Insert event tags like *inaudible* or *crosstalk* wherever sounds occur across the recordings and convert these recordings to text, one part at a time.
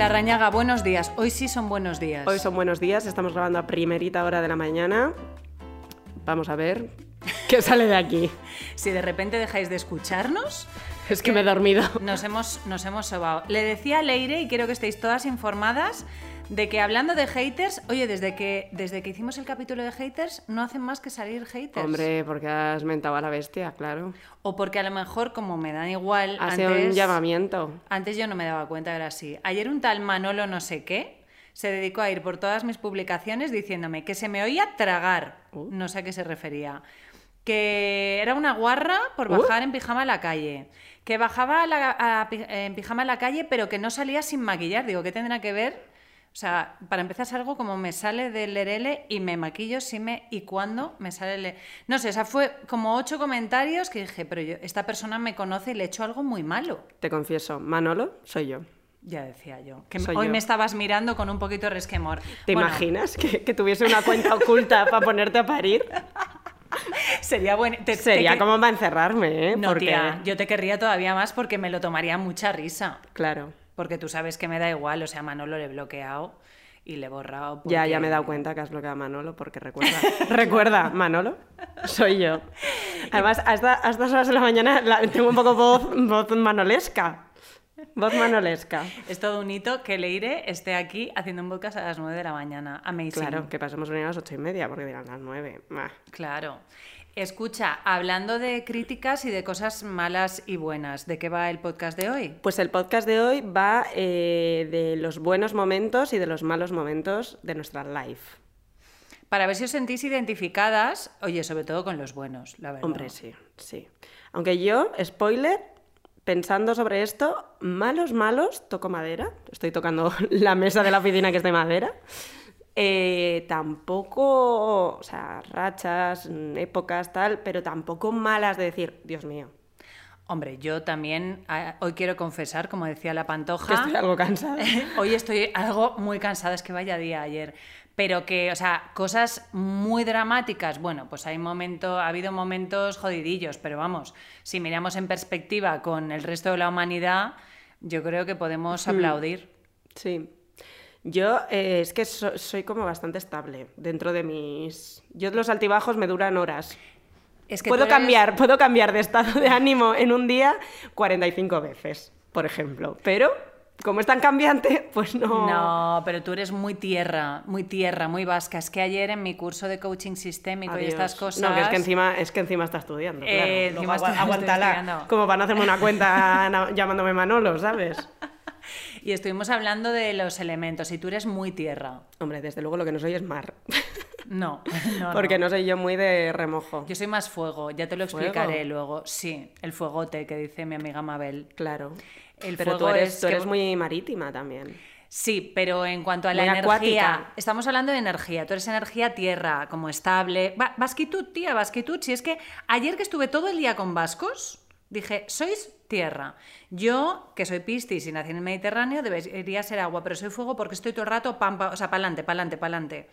La Rañaga, buenos días. Hoy sí son buenos días. Hoy son buenos días, estamos grabando a primerita hora de la mañana. Vamos a ver *laughs* qué sale de aquí. Si de repente dejáis de escucharnos, Es que me he dormido. nos hemos, nos hemos sobado. Le decía a Leire, y quiero que estéis todas informadas, de que hablando de haters, oye, desde que, desde que hicimos el capítulo de haters, no hacen más que salir haters. Hombre, porque has mentado a la bestia, claro. O porque a lo mejor, como me dan igual, Ha antes, sido un llamamiento. antes yo no me daba cuenta, era así. Ayer un tal Manolo no sé qué se dedicó a ir por todas mis publicaciones diciéndome que se me oía tragar. Uh. No sé a qué se refería. Que era una guarra por Uh. bajar en pijama a la calle. Que bajaba a la- a pi- en pijama a la calle, pero que no salía sin maquillar. Digo, ¿qué tendrá que ver? O sea, para empezar es algo como me sale del lerele y me maquillo si me y cuándo me sale el... No sé, esa fue como ocho comentarios que dije, pero yo, esta persona me conoce y le he hecho algo muy malo. Te confieso, Manolo soy yo. Ya decía yo. Que Soy hoy yo. me estabas mirando con un poquito de resquemor. ¿Te Bueno, imaginas que, que tuviese una cuenta oculta *laughs* para ponerte a parir? *laughs* Sería bueno. te- te Sería que- como para encerrarme, ¿eh? No, Porque, tía, yo te querría todavía más porque me lo tomaría mucha risa. Claro. Porque tú sabes que me da igual, o sea, Manolo le he bloqueado y le he borrado. Ya, ya porque- me he dado cuenta que has bloqueado a Manolo, porque recuerda, *laughs* recuerda, Manolo, soy yo. Además, a estas horas de la mañana la- tengo un poco voz, voz manolesca. Voz manolesca. Es todo un hito que Leire esté aquí haciendo un podcast a las 9 de la mañana. Amazing. Claro, que pasemos a venir a las ocho y media, porque dirán las nueve. Bah. Claro. Escucha, hablando de críticas y de cosas malas y buenas, ¿de qué va el podcast de hoy? Pues el podcast de hoy va eh, de los buenos momentos y de los malos momentos de nuestra life. Para ver si os sentís identificadas, oye, sobre todo con los buenos, la verdad. Hombre, sí, sí. Aunque yo, spoiler, pensando sobre esto, malos, malos, toco madera. Estoy tocando *laughs* la mesa de la oficina que es de madera. Eh, tampoco, o sea, rachas, mm, épocas, tal, pero tampoco malas de decir, Dios mío, Hombre, yo también hoy quiero confesar, como decía la que Pantoja, estoy algo cansada. *laughs* hoy estoy algo muy cansada, es que vaya día ayer. Pero que, o sea, cosas muy dramáticas, bueno, pues hay momento, ha habido momentos jodidillos, pero vamos, si miramos en perspectiva con el resto de la humanidad, yo creo que podemos aplaudir. Sí. Yo eh, es que so- soy como bastante estable dentro de mis... Yo los altibajos me duran horas. Es que puedo eres- cambiar, puedo cambiar de estado de ánimo en un día 45 veces, por ejemplo. Pero como es tan cambiante, pues no. No, pero tú eres muy tierra, muy tierra, muy vasca. Es que ayer en mi curso de coaching sistémico y estas cosas... No, que es que encima, es que encima está estudiando. Eh, claro. encima agua- aguántala. Como para no hacerme una cuenta *laughs* llamándome Manolo, ¿sabes? Y estuvimos hablando de los elementos y tú eres muy tierra. Hombre, desde luego lo que no soy es mar. *laughs* *laughs* No, no, porque no. no soy yo muy de remojo. Yo soy más fuego, ya te lo ¿Fuego? explicaré luego. Sí, el fuegote que dice mi amiga Mabel. Claro. El Pero tú fuego eres, es tú que- eres muy marítima también. Sí, pero en cuanto a la energía, acuática. estamos hablando de energía. Tú eres energía tierra, como estable. Va, Vasquitut, tía, Vasquitut. Si es que ayer que estuve todo el día con vascos, dije, sois tierra. Yo, que soy piscis y nací en el Mediterráneo, debería ser agua, pero soy fuego porque estoy todo el rato pampa, o sea, pa'lante, pa'lante, pa'lante.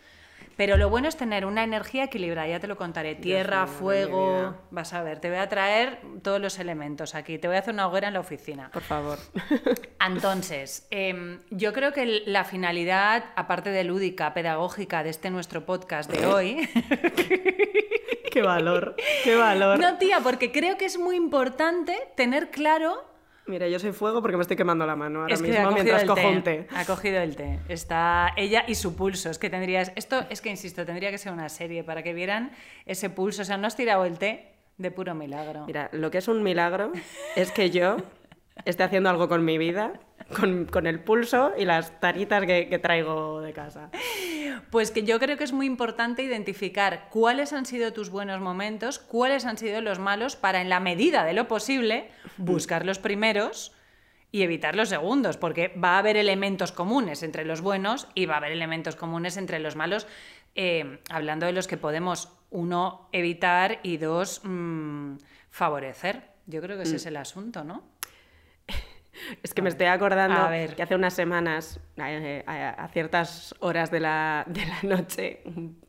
Pero lo bueno es tener una energía equilibrada, ya te lo contaré. Tierra, fuego. Vas a ver, te voy a traer todos los elementos aquí. Te voy a hacer una hoguera en la oficina. Por favor. *laughs* Entonces, em, yo creo que la finalidad, aparte de lúdica, pedagógica de este nuestro podcast de *laughs* hoy, qué valor, qué valor. no tía, porque creo que es muy importante tener claro. Mira, yo soy fuego porque me estoy quemando la mano ahora es que mismo mientras cojo té, un té. Ha cogido el té. Está ella y su pulso. Es que tendrías. Esto es que insisto, tendría que ser una serie para que vieran ese pulso. O sea, no has tirado el té de puro milagro. Mira, lo que es un milagro es que yo esté haciendo algo con mi vida, con, con el pulso y las taritas que, que traigo de casa. Pues que yo creo que es muy importante identificar cuáles han sido tus buenos momentos, cuáles han sido los malos, para en la medida de lo posible buscar los primeros y evitar los segundos, porque va a haber elementos comunes entre los buenos y va a haber elementos comunes entre los malos, eh, hablando de los que podemos, uno, evitar y dos, mm, favorecer. Yo creo que ese es el asunto, ¿no? *laughs* Es que me estoy acordando A ver. que hace unas semanas, a, a ciertas horas de la, de la noche, un-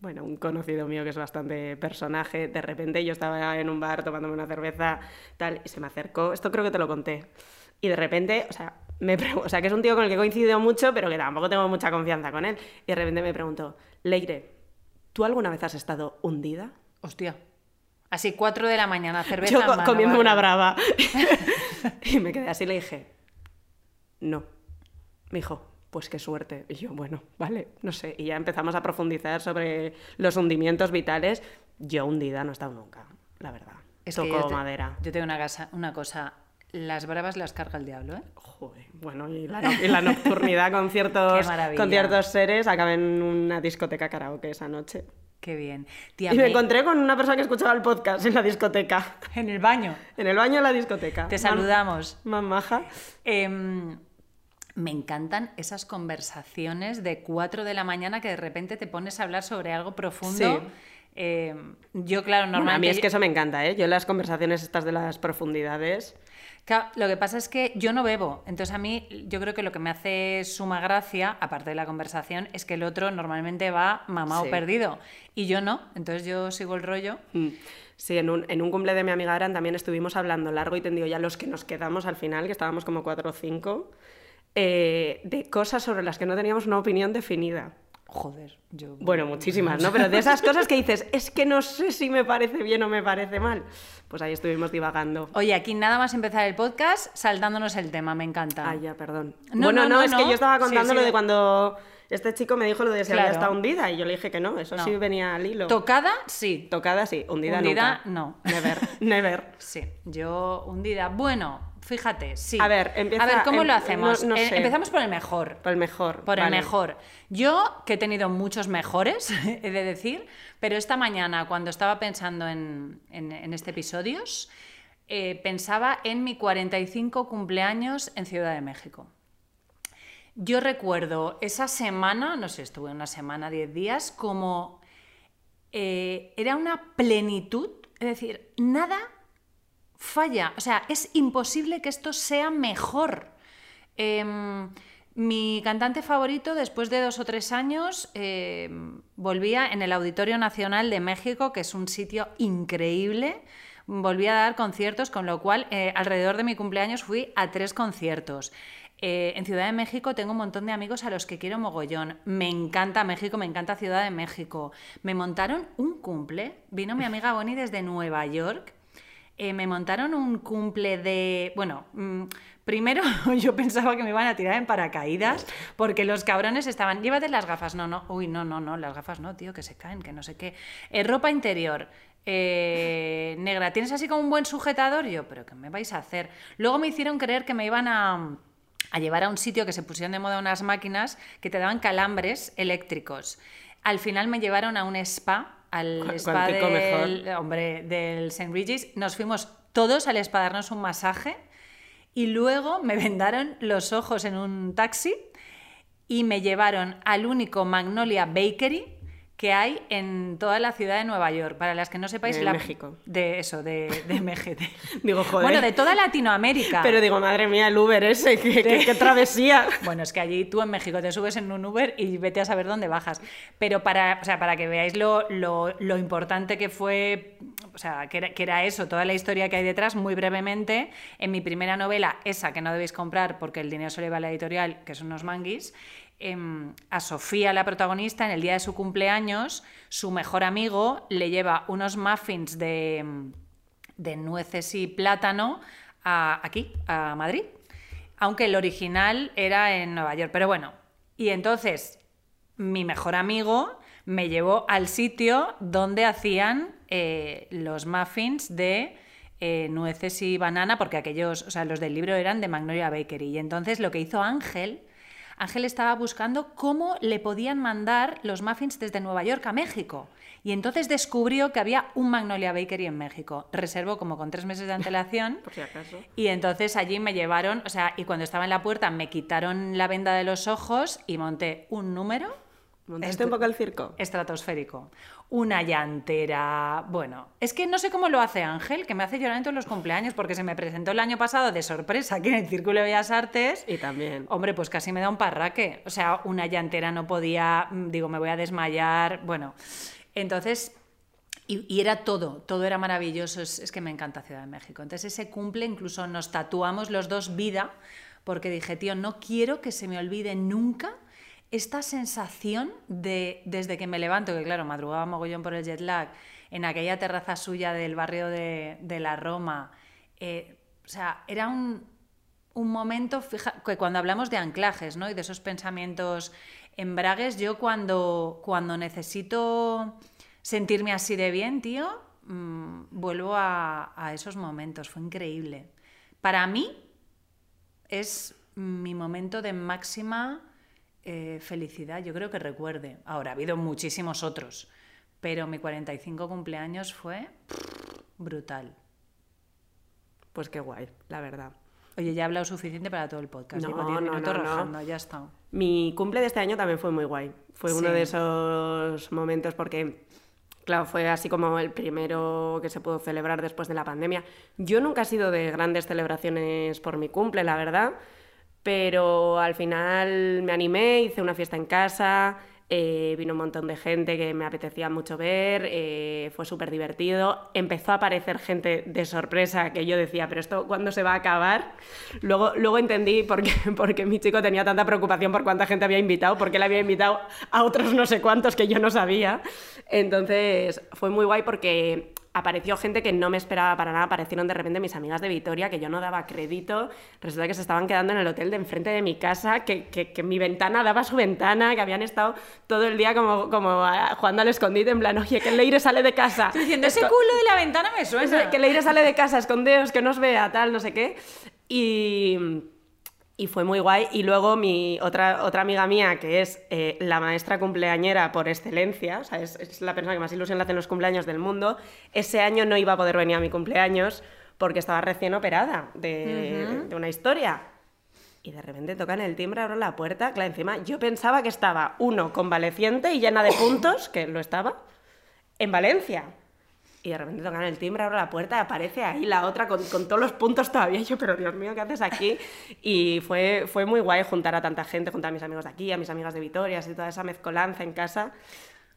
bueno, un conocido mío que es bastante personaje, de repente yo estaba en un bar tomándome una cerveza, tal, y se me acercó, esto creo que te lo conté, y de repente, o sea, me o sea, que es un tío con el que he coincidido mucho, pero que tampoco tengo mucha confianza con él. Y de repente me preguntó, Leire, ¿tú alguna vez has estado hundida? Hostia. Así, 4 de la mañana, cerveza Yo en mano, comiendo vale. una brava. *laughs* y me quedé así y le dije, no. Me dijo, pues qué suerte. Y yo, bueno, vale, no sé. Y ya empezamos a profundizar sobre los hundimientos vitales. Yo hundida no he estado nunca, la verdad. Es que Toco yo te- madera. Yo tengo una, casa, una cosa. Las bravas las carga el diablo, ¿eh? Joder, bueno, y la, no- y la nocturnidad con ciertos, *laughs* con ciertos seres acabé en una discoteca karaoke esa noche. Qué bien. Tía, Y me me- encontré con una persona que escuchaba el podcast en la discoteca. En el baño. En el baño de la discoteca. Te saludamos. Más maja. Em, me encantan esas conversaciones de 4 de la mañana que de repente te pones a hablar sobre algo profundo. Sí. Em, yo, claro, Bueno, a normalmente... mí es que eso me encanta, ¿eh? Yo las conversaciones estas de las profundidades... Claro, lo que pasa es que yo no bebo, entonces a mí yo creo que lo que me hace suma gracia, aparte de la conversación, es que el otro normalmente va mamado Sí. perdido y yo no, entonces yo sigo el rollo. Mm. Sí, en un, en un cumple de mi amiga Aran también estuvimos hablando largo y tendido, ya los que nos quedamos al final, que estábamos como cuatro o cinco, eh, de cosas sobre las que no teníamos una opinión definida. Joder, yo... Bueno, muchísimas, ¿no? Pero de esas *laughs* cosas que dices, es que no sé si me parece bien o me parece mal. Pues ahí estuvimos divagando. Oye, aquí nada más empezar el podcast saltándonos el tema, me encanta. Ay, ya, perdón. No, bueno, no, no, no, es que yo estaba Sí, contando sí. lo de cuando este chico me dijo lo de si había Claro. estado hundida y yo le dije que no, eso sí venía al hilo. Tocada, sí. Tocada sí, hundida, Hundida, nunca. no. Never, *laughs* never. Sí, yo hundida. Bueno, fíjate, sí. A ver, empieza- A ver, ¿cómo em- lo hacemos? no- no Eh, sé. empezamos por el mejor. Por el mejor. Por el mejor. Yo, que he tenido muchos mejores, *laughs* he de decir, pero esta mañana, cuando estaba pensando en, en- en este episodio, eh, pensaba en mi 45 cumpleaños en Ciudad de México. Yo recuerdo esa semana, no sé, estuve una semana, 10 días, como eh, era una plenitud, es decir, nada falla. O sea, es imposible que esto sea mejor. Em, mi cantante favorito, después de dos o tres años, em, volvía en el Auditorio Nacional de México, que es un sitio increíble. Volvía a dar conciertos, con lo cual eh, alrededor de mi cumpleaños fui a tres conciertos. Eh, en Ciudad de México tengo un montón de amigos a los que quiero mogollón. Me encanta México, me encanta Ciudad de México. Me montaron un cumple. Vino mi amiga Bonnie desde Nueva York. Eh, me montaron un cumple de... Bueno, mm, primero *laughs* yo pensaba que me iban a tirar en paracaídas porque los cabrones estaban... Llévate las gafas. No, no. Uy, no, no, no. Las gafas no, tío, que se caen, que no sé qué. Eh, ropa interior. eh, *laughs* negra. ¿Tienes así como un buen sujetador? Yo, pero ¿qué me vais a hacer? Luego me hicieron creer que me iban a a llevar a un sitio que se pusieron de moda unas máquinas que te daban calambres eléctricos. Al final me llevaron a un spa, al spa del, hombre, del St. Regis. Nos fuimos todos al spa a darnos un masaje y luego me vendaron los ojos en un taxi y me llevaron al único Magnolia Bakery que hay en toda la ciudad de Nueva York. Para las que no sepáis, De la... México. De eso, de, de México. *laughs* Digo, joder. Bueno, de toda Latinoamérica. Pero digo, madre mía, el Uber ese, qué, qué- qué travesía. *laughs* Bueno, es que allí tú en México te subes en un Uber y vete a saber dónde bajas. Pero para, o sea, para que veáis lo, lo- lo importante que fue, o sea, que era, que era eso, toda la historia que hay detrás, muy brevemente, en mi primera novela, esa que no debéis comprar porque el dinero se le va a la editorial, que son unos manguis, a Sofía, la protagonista, en el día de su cumpleaños, su mejor amigo le lleva unos muffins de, em, nueces y plátano aquí, a Madrid. Aunque el original era en Nueva York. Pero bueno, y entonces mi mejor amigo me llevó al sitio donde hacían eh, los muffins de eh, nueces y banana, porque aquellos, o sea, los del libro eran de Magnolia Bakery. Y entonces lo que hizo Ángel, Ángel estaba buscando cómo le podían mandar los muffins desde Nueva York a México. Y entonces descubrió que había un Magnolia Bakery en México. Reservó como con tres meses de antelación. *laughs* Por si acaso. Y entonces allí me llevaron, o sea, y cuando estaba en la puerta me quitaron la venda de los ojos y monté un número ¿Montaste un poco el circo? estratosférico, una llantera, bueno, es que no sé cómo lo hace Ángel, que me hace llorar en todos los cumpleaños, porque se me presentó el año pasado de sorpresa aquí en el Círculo de Bellas Artes. Y también. Hombre, pues casi me da un parraque. O sea, una llantera no podía, mm, digo, me voy a desmayar. Bueno, entonces, y, y era todo, todo era maravilloso. Es, es que me encanta Ciudad de México. Entonces, ese cumple, incluso nos tatuamos los dos vida, porque dije, tío, no quiero que se me olvide nunca esta sensación de, desde que me levanto, que claro, madrugaba mogollón por el jet lag, en aquella terraza suya del barrio de, la Roma, eh, o sea, era un, momento, fija, que cuando hablamos de anclajes, ¿no? Y de esos pensamientos embragues, yo cuando, cuando necesito sentirme así de bien, tío, mm, vuelvo a, esos momentos, fue increíble. Para mí es mi momento de máxima eh, felicidad, yo creo que recuerde. Ahora, ha habido muchísimos otros, pero mi 45 cumpleaños fue brutal. Pues qué guay, la verdad. Oye, ya he hablado suficiente para todo el podcast. No, Llevo 10 minutos no, ya está. Mi cumple de este año también fue muy guay. Fue uno de esos momentos porque, claro, fue así como el primero que se pudo celebrar después de la pandemia. Yo nunca he sido de grandes celebraciones por mi cumple, la verdad, pero al final me animé, hice una fiesta en casa, eh, vino un montón de gente que me apetecía mucho ver, eh, fue súper divertido. Empezó a aparecer gente de sorpresa que yo decía, pero esto cuándo se va a acabar. Luego, luego entendí por qué, *laughs* porque mi chico tenía tanta preocupación por cuánta gente había invitado, porque él había invitado a otros no sé cuántos que yo no sabía. Entonces fue muy guay porque apareció gente que no me esperaba para nada, aparecieron de repente mis amigas de Vitoria, que yo no daba crédito, resulta que se estaban quedando en el hotel de enfrente de mi casa, que, que, mi ventana daba su ventana, que habían estado todo el día como, como jugando al escondite, en plan, oye, que el Leire sale de casa. Estoy diciendo, ese culo de la ventana me suena. Que el Leire sale de casa, escondeos, que no os vea, tal, no sé qué. Y y fue muy guay. Y luego mi otra, otra amiga mía, que es eh, la maestra cumpleañera por excelencia, o sea, es, la persona que más ilusión le hace en los cumpleaños del mundo, ese año no iba a poder venir a mi cumpleaños porque estaba recién operada de, de una historia. Y de repente tocan el timbre, abro la puerta, claro, encima yo pensaba que estaba uno convaleciente y llena de puntos, que lo estaba, en Valencia. Y de repente tocan el timbre, abro la puerta, aparece ahí la otra con, con, todos los puntos todavía. yo, pero Dios mío, ¿qué haces aquí? Y fue, fue muy guay juntar a tanta gente, juntar a mis amigos de aquí, a mis amigas de Vitoria, y toda esa mezcolanza en casa.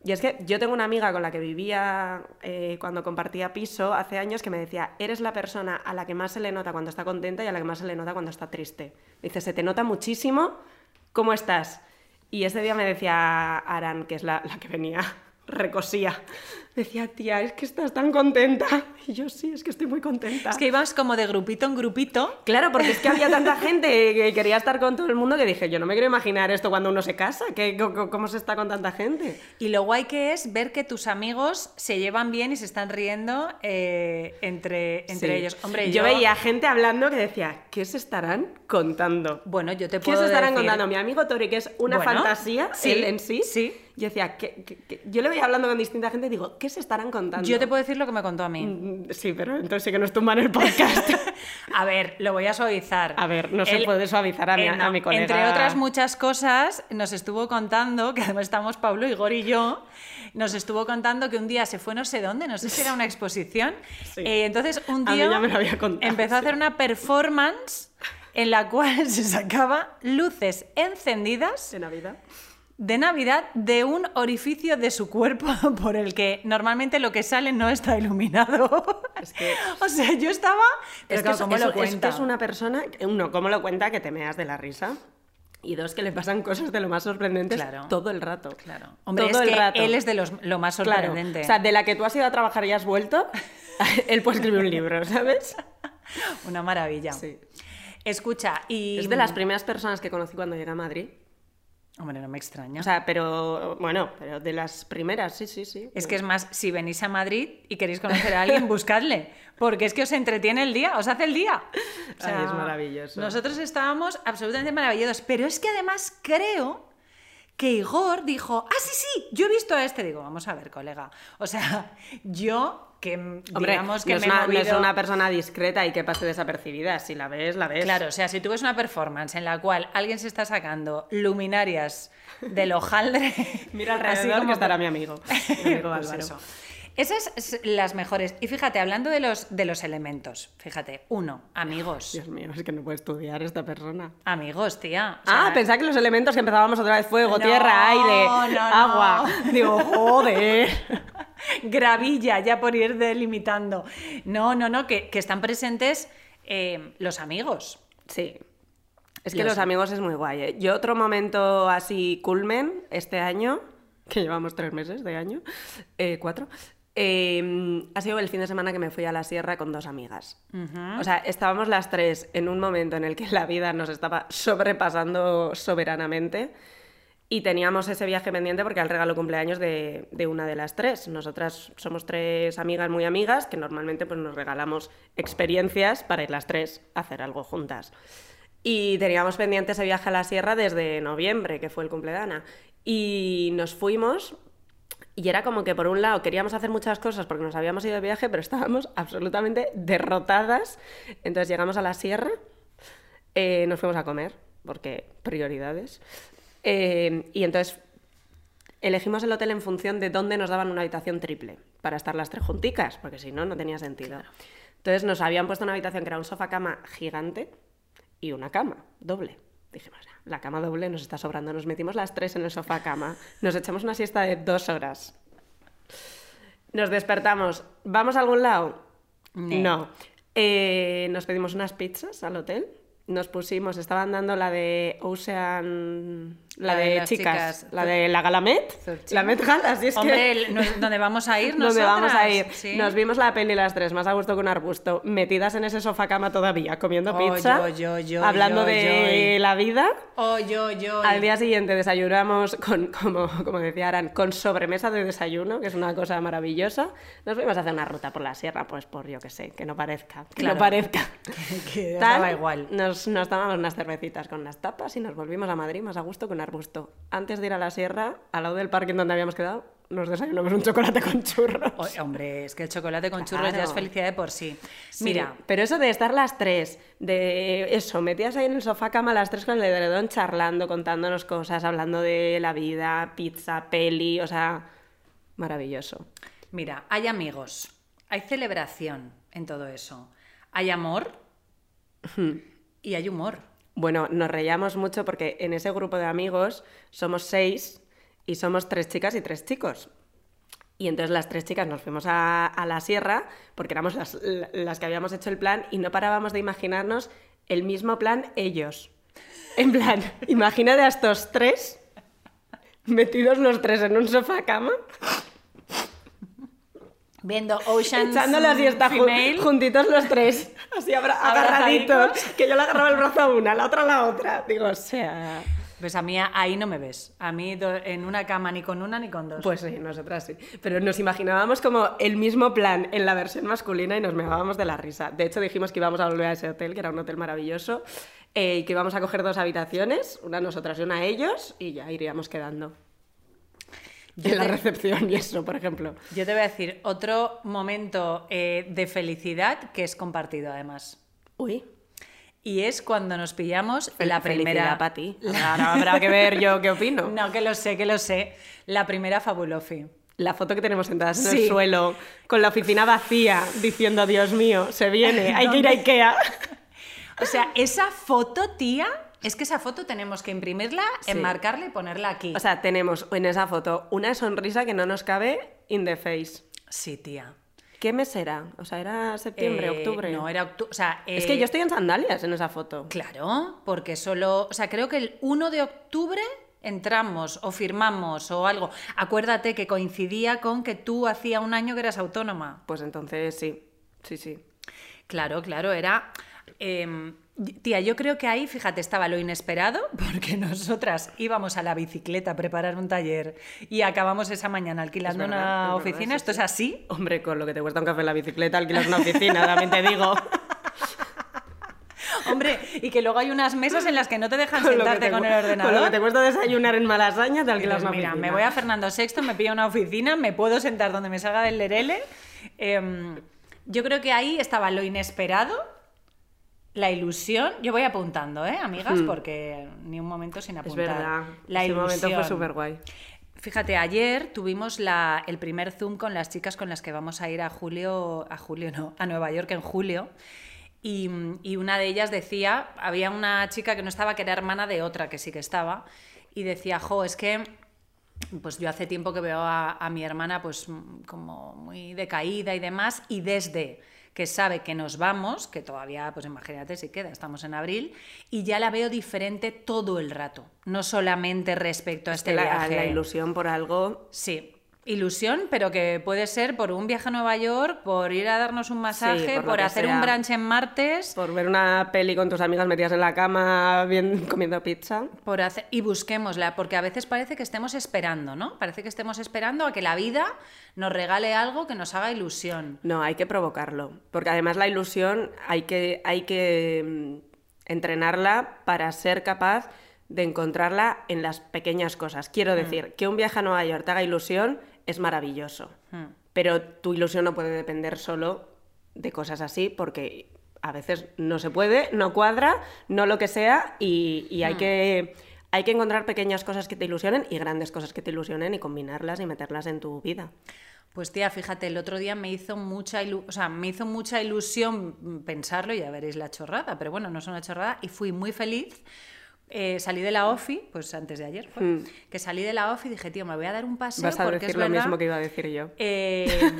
Y es que yo tengo una amiga con la que vivía eh, cuando compartía piso hace años que me decía, eres la persona a la que más se le nota cuando está contenta y a la que más se le nota cuando está triste. Dice, se te nota muchísimo cómo estás. Y ese día me decía Aran, que es la, la que venía recosía. Decía, tía, es que estás tan contenta. Y yo, sí, es que estoy muy contenta. Es que ibas como de grupito en grupito. Claro, porque es que había tanta gente que quería estar con todo el mundo que dije, yo no me quiero imaginar esto cuando uno se casa, que, cómo se está con tanta gente. Y lo guay que es ver que tus amigos se llevan bien y se están riendo eh, entre, entre ellos. Hombre, yo... veía gente hablando que decía, ¿qué se estarán contando? Bueno, yo te puedo ¿Qué se estarán contando? Mi amigo Tori, que es una fantasía, él en sí. Sí yo decía, que, yo le voy hablando con distinta gente y digo, ¿qué se estarán contando? Yo te puedo decir lo que me contó a mí. Mm, sí, pero entonces sí que no es en el podcast. *laughs* a ver, lo voy a suavizar. A ver, no se puede suavizar a mi, a mi colega. Entre otras muchas cosas, nos estuvo contando, que además estamos Pablo, Igor y yo, nos estuvo contando que un día se fue no sé dónde, no sé si era una exposición. Eh, entonces un día empezó a hacer una performance en la cual *laughs* se sacaba luces encendidas. De Navidad de Navidad de un orificio de su cuerpo *laughs* por el que normalmente lo que sale no está iluminado. *laughs* Es que... o sea, yo estaba... Es, que, ¿cómo lo cuenta? es, una persona... Uno, ¿cómo lo cuenta? Que te meas de la risa. Y dos, que le pasan cosas de lo más sorprendentes todo el rato. Claro. Hombre, todo es el rato. él es de los, lo más sorprendente. O sea, de la que tú has ido a trabajar y has vuelto, *laughs* él puede escribir un libro, ¿sabes? Una maravilla. Sí. Escucha, y... Es de las primeras personas que conocí cuando llegué a Madrid. Hombre, no me extraña. O sea, pero bueno, pero de las primeras, sí, sí, sí. Es que es más, si venís a Madrid y queréis conocer a alguien, *laughs* buscadle. Porque es que os entretiene el día, os hace el día. O sea, es maravilloso. Nosotros estábamos absolutamente maravillosos. Pero es que además creo que Igor dijo, ah, sí, sí, yo he visto a este. Digo, vamos a ver, colega. O sea, *laughs* yo que digamos que no, es una, es una persona discreta y que pase desapercibida. Si la ves, la ves. Claro, o sea, si tú ves una performance en la cual alguien se está sacando luminarias del hojaldre... *laughs* Mira alrededor como... que estará mi amigo, mi *laughs* amigo pues Álvaro. Esas son las mejores. Y fíjate, hablando de los, de los elementos, fíjate, uno, amigos. Dios mío, es que no puede estudiar esta persona. Amigos, tía. ah, pensaba que los elementos que empezábamos otra vez fuego, tierra, aire, agua. Digo, joder. *laughs* Gravilla, ya por ir delimitando. No, no, no, que, están presentes eh, los amigos. Sí. Es que Lo los amigos es muy guay. ¿eh? Yo otro momento así culmen este año, que llevamos tres meses de año, eh, cuatro, eh, ha sido el fin de semana que me fui a la sierra con dos amigas. O sea, estábamos las tres en un momento en el que la vida nos estaba sobrepasando soberanamente y teníamos ese viaje pendiente porque era el regalo cumpleaños de, de una de las tres. Nosotras somos tres amigas muy amigas que normalmente pues, nos regalamos experiencias para ir las tres a hacer algo juntas. Y teníamos pendiente ese viaje a la sierra desde noviembre, que fue el cumple de Ana. Y nos fuimos y era como que por un lado queríamos hacer muchas cosas porque nos habíamos ido de viaje, pero estábamos *laughs* absolutamente derrotadas. Entonces llegamos a la sierra, eh, nos fuimos a comer, porque prioridades. Eh, y entonces elegimos el hotel en función de dónde nos daban una habitación triple, para estar las tres junticas, porque si no, no tenía sentido. Entonces nos habían puesto una habitación que era un sofá-cama gigante y una cama doble. Dijimos, "Ya, la cama doble nos está sobrando. Nos metimos las tres en el sofá-cama, nos echamos una siesta de dos horas. Nos despertamos. ¿Vamos a algún lado? No. Eh, nos pedimos unas pizzas al hotel. Nos pusimos, estaban dando la de Ocean, la, de de, chicas, chicas. la de la Galamet, la Met Gala, así es Hombre, que... el- donde vamos a ir *laughs* Donde vamos a ir. nosotras, sí. Nos vimos la peli las tres, más a gusto que un arbusto, metidas en ese sofá cama todavía, comiendo Oh, pizza, yo, yo, yo, hablando de la vida. Oh, yo, yo. Al día siguiente desayunamos con, como, como decía Aran, con sobremesa de desayuno, que es una cosa maravillosa. Nos fuimos a hacer una ruta por la sierra, pues por yo que sé, que no parezca, que Claro. no parezca. *laughs* que os Tal, daba igual. Nos, nos tomamos unas cervecitas con las tapas y nos volvimos a Madrid más a gusto que un arbusto. Antes de ir a la sierra, al lado del parque donde habíamos quedado, nos desayunamos un chocolate con churros. Oh, hombre, es que el chocolate con churros ya es felicidad de por sí. Sí, Mira, pero eso de estar las tres, de eso, metías ahí en el sofá cama las tres con el edredón charlando, contándonos cosas, hablando de la vida, pizza, peli, o sea, maravilloso. mira, hay amigos, hay celebración en todo eso, hay amor y hay humor. Bueno, nos reíamos mucho porque en ese grupo de amigos somos seis y somos tres chicas y tres chicos. Y entonces las tres chicas nos fuimos a, la sierra porque éramos las, las que habíamos hecho el plan y no parábamos de imaginarnos el mismo plan ellos. En plan, *laughs* imagínate a estos tres metidos los tres en un sofá cama, Viendo *laughs* Ocean echando la siesta ju- Female. juntitos los tres, *laughs* así agarraditos, que yo le agarraba el brazo a una, la otra a la otra. Digo, o sea... Pues a mí ahí no me ves. A mí en una cama ni con una ni con dos. Pues sí, nosotras sí. Pero nos imaginábamos como el mismo plan en la versión masculina y nos meábamos de la risa. De hecho, dijimos que íbamos a volver a ese hotel, que era un hotel maravilloso, eh, y que íbamos a coger dos habitaciones, una nosotras y una ellos, y ya iríamos quedando. Yo en la te- recepción y eso, por ejemplo. Yo te voy a decir otro momento eh, de felicidad que es compartido además. Uy. Y es cuando nos pillamos la primera. para ti. *laughs* Ahora habrá que ver yo qué opino. No, que lo sé, que lo sé. La primera Fabulofi. La foto que tenemos sentadas en Sí. el suelo, con la oficina vacía, diciendo, Dios mío, se viene, hay *laughs* que ir a ¿Dónde? Ikea. *laughs* O sea, esa foto, tía, es que esa foto tenemos que imprimirla, Sí. enmarcarla y ponerla aquí. O sea, tenemos en esa foto una sonrisa que no nos cabe in the face. sí, tía. ¿Qué mes era? O sea, era septiembre, Eh, octubre. No, era octubre. O sea, Es eh, que yo estoy en sandalias en esa foto. Claro, porque solo. O sea, creo que el 1 de octubre entramos o firmamos o algo. Acuérdate que coincidía con que tú hacía un año que eras autónoma. Pues entonces sí, sí, sí. Claro, claro, era. em, tía, yo creo que ahí, fíjate, estaba lo inesperado, *laughs* porque nosotras íbamos a la bicicleta a preparar un taller y acabamos esa mañana alquilando Es verdad, una verdad, oficina. Esto sí. es así. Hombre, con lo que te cuesta un café en la bicicleta, alquilas una oficina, también te digo. *laughs* Hombre, y que luego hay unas mesas en las que no te dejan *laughs* Con sentarte te con el ordenador. Con lo que te cuesta desayunar en Malasaña, te alquilas una mira, oficina. me voy a Fernando VI, me pillo una oficina, me puedo sentar donde me salga del lerele. Em, yo creo que ahí estaba lo inesperado, la ilusión. Yo voy apuntando, ¿eh, amigas? Porque ni un momento sin Hmm. Es apuntar. verdad, La ese momento fue súper guay. Fíjate, ayer tuvimos la- el primer Zoom con las chicas con las que vamos a ir a julio, a julio no, a Nueva York en julio. Y, y una de ellas decía, había una chica que no estaba, que era hermana de otra que sí que estaba, y decía, jo, es que pues yo hace tiempo que veo a, a mi hermana pues como muy decaída y demás, y desde que sabe que nos vamos, que todavía, pues imagínate si queda, estamos en abril, y ya la veo diferente todo el rato, no solamente respecto a este la, viaje. la ilusión por algo. Sí, ilusión, pero que puede ser por un viaje a Nueva York, por ir a darnos un masaje, por hacer sea. un brunch en martes, Por ver una peli con tus amigas metidas en la cama bien, *laughs* comiendo pizza. por hacer y busquémosla, porque a veces parece que estemos esperando, ¿no? Parece que estemos esperando a que la vida nos regale algo que nos haga ilusión. No, hay que provocarlo. Porque además la ilusión hay que, hay que mm, entrenarla para ser capaz de encontrarla en las pequeñas cosas. Quiero decir, que un viaje a Nueva York te haga ilusión es maravilloso. Hmm. Pero tu ilusión no puede depender solo de cosas así porque a veces no se puede, no cuadra, no lo que sea y, y hay, que, hay que encontrar pequeñas cosas que te ilusionen y grandes cosas que te ilusionen y combinarlas y meterlas en tu vida. Pues tía, fíjate, el otro día me hizo mucha ilu- o sea, me hizo mucha ilusión mm, pensarlo y ya veréis la chorrada, pero bueno, no es una chorrada y fui muy feliz. Eh, salí de la OFI, pues antes de ayer fue, Mm. que salí de la OFI y dije, tío, me voy a dar un paseo Vas a porque decir es lo verdad, mismo que iba a decir yo. eh,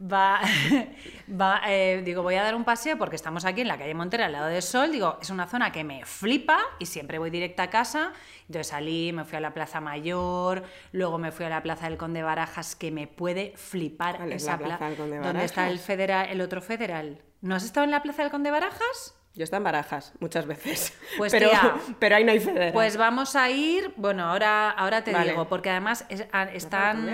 va, *laughs* va, eh, digo, voy a dar un paseo porque estamos aquí en la calle Montera, al lado del Sol. Digo, es una zona que me flipa y siempre voy directa a casa. Entonces salí, me fui a la Plaza Mayor, luego me fui a la Plaza del Conde Barajas, que me puede flipar ¿Cuál es esa la Plaza plaza. del Conde ¿Dónde está el, Barajas? federal, el otro federal? ¿No has estado en la Plaza del Conde Barajas? Yo estoy en barajas muchas veces. *laughs* Pues, pero, tía, *laughs* pero ahí no hay federal. Pues vamos a ir, bueno, ahora, ahora te Vale. digo, porque además es- a- están...